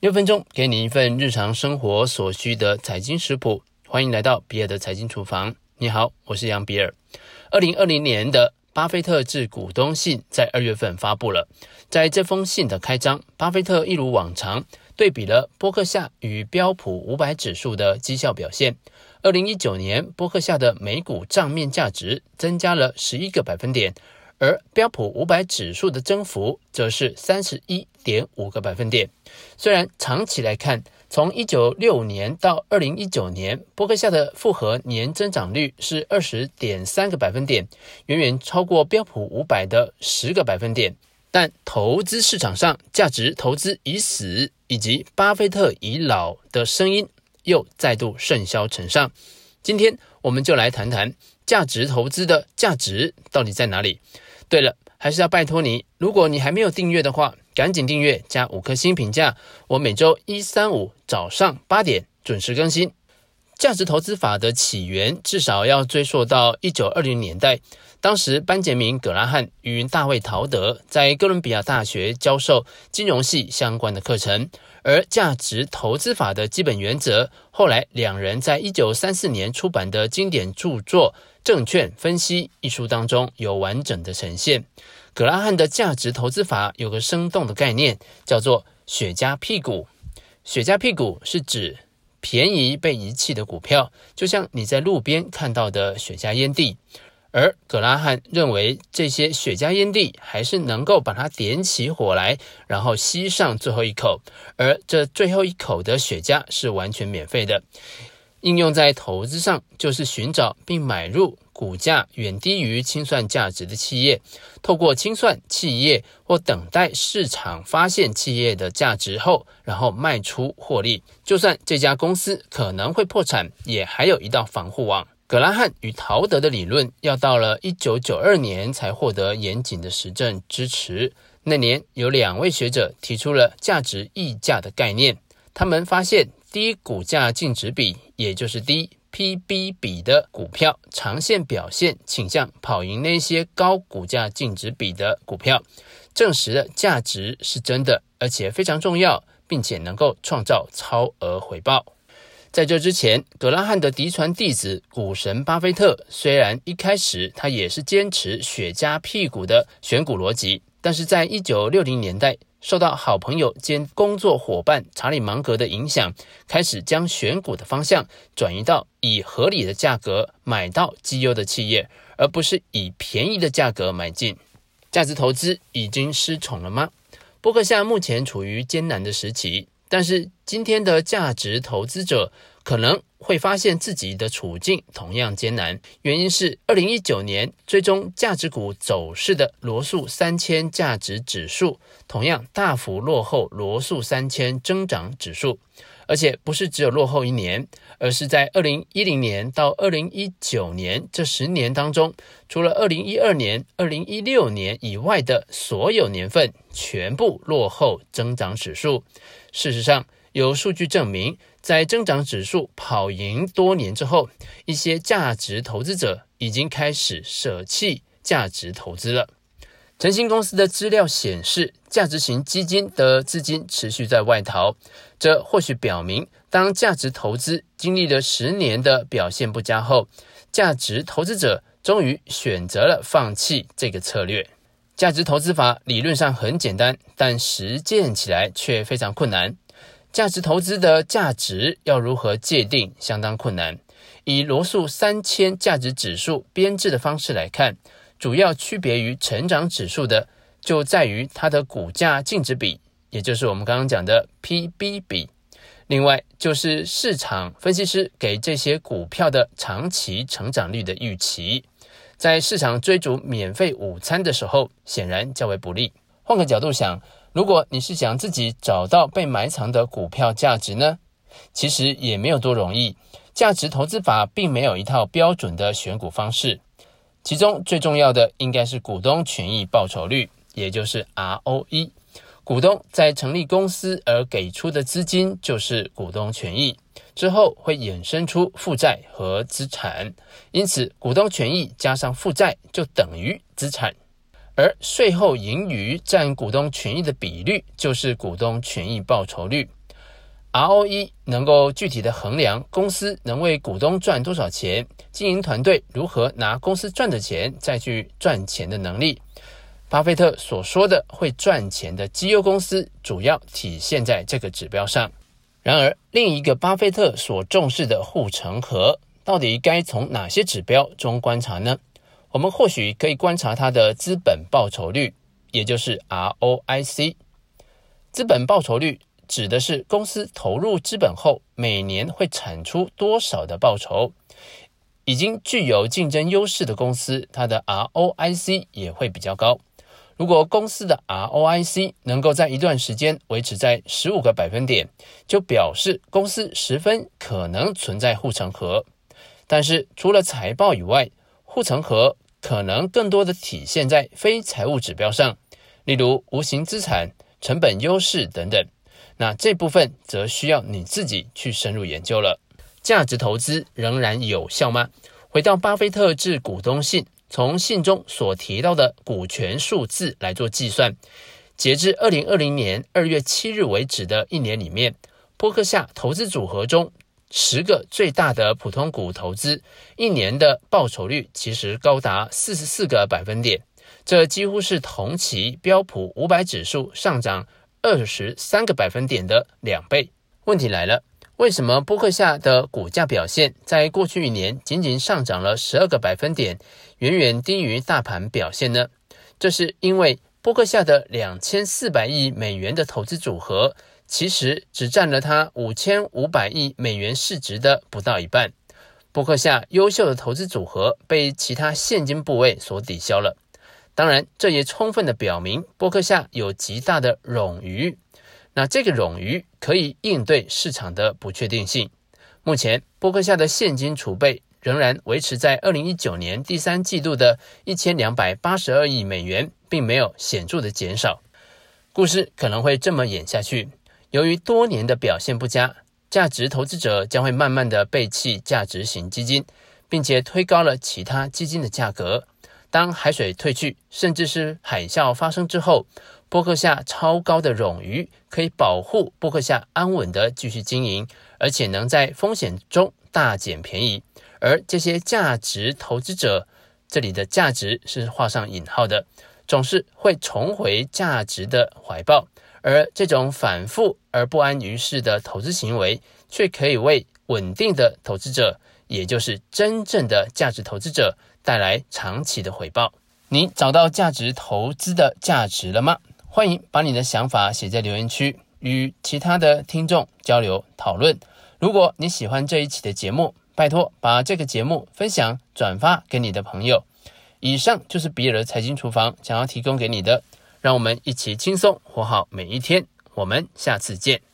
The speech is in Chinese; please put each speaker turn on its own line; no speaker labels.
六分钟给你一份日常生活所需的财经食谱，欢迎来到比尔的财经厨房。你好，我是杨比尔。二零二零年的巴菲特致股东信在二月份发布了，在这封信的开章，巴菲特一如往常对比了波克夏与标普五百指数的绩效表现。二零一九年，波克夏的每股账面价值增加了十一个百分点。而标普五百指数的增幅则是三十一点五个百分点。虽然长期来看，从一九六五年到二零一九年，波克夏的复合年增长率是二十点三个百分点，远远超过标普五百的十个百分点。但投资市场上价值投资已死以及巴菲特已老的声音又再度甚嚣尘上。今天我们就来谈谈价值投资的价值到底在哪里。对了，还是要拜托你，如果你还没有订阅的话，赶紧订阅加五颗星评价。我每周一、三、五早上八点准时更新。价值投资法的起源至少要追溯到一九二零年代，当时班杰明·葛拉汉与大卫·陶德在哥伦比亚大学教授金融系相关的课程。而价值投资法的基本原则，后来两人在一九三四年出版的经典著作《证券分析》一书当中有完整的呈现。葛拉汉的价值投资法有个生动的概念，叫做“雪茄屁股”。雪茄屁股是指便宜被遗弃的股票，就像你在路边看到的雪茄烟蒂。而葛拉汉认为，这些雪茄烟蒂还是能够把它点起火来，然后吸上最后一口，而这最后一口的雪茄是完全免费的。应用在投资上，就是寻找并买入股价远低于清算价值的企业，透过清算企业或等待市场发现企业的价值后，然后卖出获利。就算这家公司可能会破产，也还有一道防护网。葛拉汉与陶德的理论要到了一九九二年才获得严谨的实证支持。那年有两位学者提出了价值溢价的概念。他们发现低股价净值比，也就是低 PB 比的股票，长线表现倾向跑赢那些高股价净值比的股票，证实了价值是真的，而且非常重要，并且能够创造超额回报。在这之前，葛拉汉的嫡传弟子股神巴菲特，虽然一开始他也是坚持雪茄屁股的选股逻辑，但是在一九六零年代，受到好朋友兼工作伙伴查理芒格的影响，开始将选股的方向转移到以合理的价格买到绩优的企业，而不是以便宜的价格买进。价值投资已经失宠了吗？波克夏目前处于艰难的时期。但是今天的价值投资者可能会发现自己的处境同样艰难，原因是二零一九年追踪价值股走势的罗素三千价值指数同样大幅落后罗素三千增长指数。而且不是只有落后一年，而是在二零一零年到二零一九年这十年当中，除了二零一二年、二零一六年以外的所有年份，全部落后增长指数。事实上，有数据证明，在增长指数跑赢多年之后，一些价值投资者已经开始舍弃价值投资了。晨星公司的资料显示，价值型基金的资金持续在外逃，这或许表明，当价值投资经历了十年的表现不佳后，价值投资者终于选择了放弃这个策略。价值投资法理论上很简单，但实践起来却非常困难。价值投资的价值要如何界定，相当困难。以罗素三千价值指数编制的方式来看。主要区别于成长指数的，就在于它的股价净值比，也就是我们刚刚讲的 PB 比。另外，就是市场分析师给这些股票的长期成长率的预期，在市场追逐免费午餐的时候，显然较为不利。换个角度想，如果你是想自己找到被埋藏的股票价值呢？其实也没有多容易。价值投资法并没有一套标准的选股方式。其中最重要的应该是股东权益报酬率，也就是 ROE。股东在成立公司而给出的资金就是股东权益，之后会衍生出负债和资产，因此股东权益加上负债就等于资产，而税后盈余占股东权益的比率就是股东权益报酬率。ROE 能够具体的衡量公司能为股东赚多少钱，经营团队如何拿公司赚的钱再去赚钱的能力。巴菲特所说的会赚钱的绩优公司，主要体现在这个指标上。然而，另一个巴菲特所重视的护城河，到底该从哪些指标中观察呢？我们或许可以观察它的资本报酬率，也就是 ROIC。资本报酬率。指的是公司投入资本后每年会产出多少的报酬。已经具有竞争优势的公司，它的 ROIC 也会比较高。如果公司的 ROIC 能够在一段时间维持在十五个百分点，就表示公司十分可能存在护城河。但是除了财报以外，护城河可能更多的体现在非财务指标上，例如无形资产、成本优势等等。那这部分则需要你自己去深入研究了。价值投资仍然有效吗？回到巴菲特致股东信，从信中所提到的股权数字来做计算，截至二零二零年二月七日为止的一年里面，波克夏投资组合中十个最大的普通股投资一年的报酬率其实高达四十四个百分点，这几乎是同期标普五百指数上涨。二十三个百分点的两倍。问题来了，为什么波克夏的股价表现在过去一年仅仅上涨了十二个百分点，远远低于大盘表现呢？这是因为波克夏的两千四百亿美元的投资组合，其实只占了它五千五百亿美元市值的不到一半。波克夏优秀的投资组合被其他现金部位所抵消了。当然，这也充分的表明波克夏有极大的冗余。那这个冗余可以应对市场的不确定性。目前，波克夏的现金储备仍然维持在二零一九年第三季度的一千两百八十二亿美元，并没有显著的减少。故事可能会这么演下去：由于多年的表现不佳，价值投资者将会慢慢的背弃价值型基金，并且推高了其他基金的价格。当海水退去，甚至是海啸发生之后，波克夏超高的冗余可以保护波克夏安稳的继续经营，而且能在风险中大捡便宜。而这些价值投资者，这里的价值是画上引号的，总是会重回价值的怀抱。而这种反复而不安于世的投资行为，却可以为稳定的投资者，也就是真正的价值投资者。带来长期的回报。你找到价值投资的价值了吗？欢迎把你的想法写在留言区，与其他的听众交流讨论。如果你喜欢这一期的节目，拜托把这个节目分享转发给你的朋友。以上就是比尔财经厨房想要提供给你的，让我们一起轻松活好每一天。我们下次见。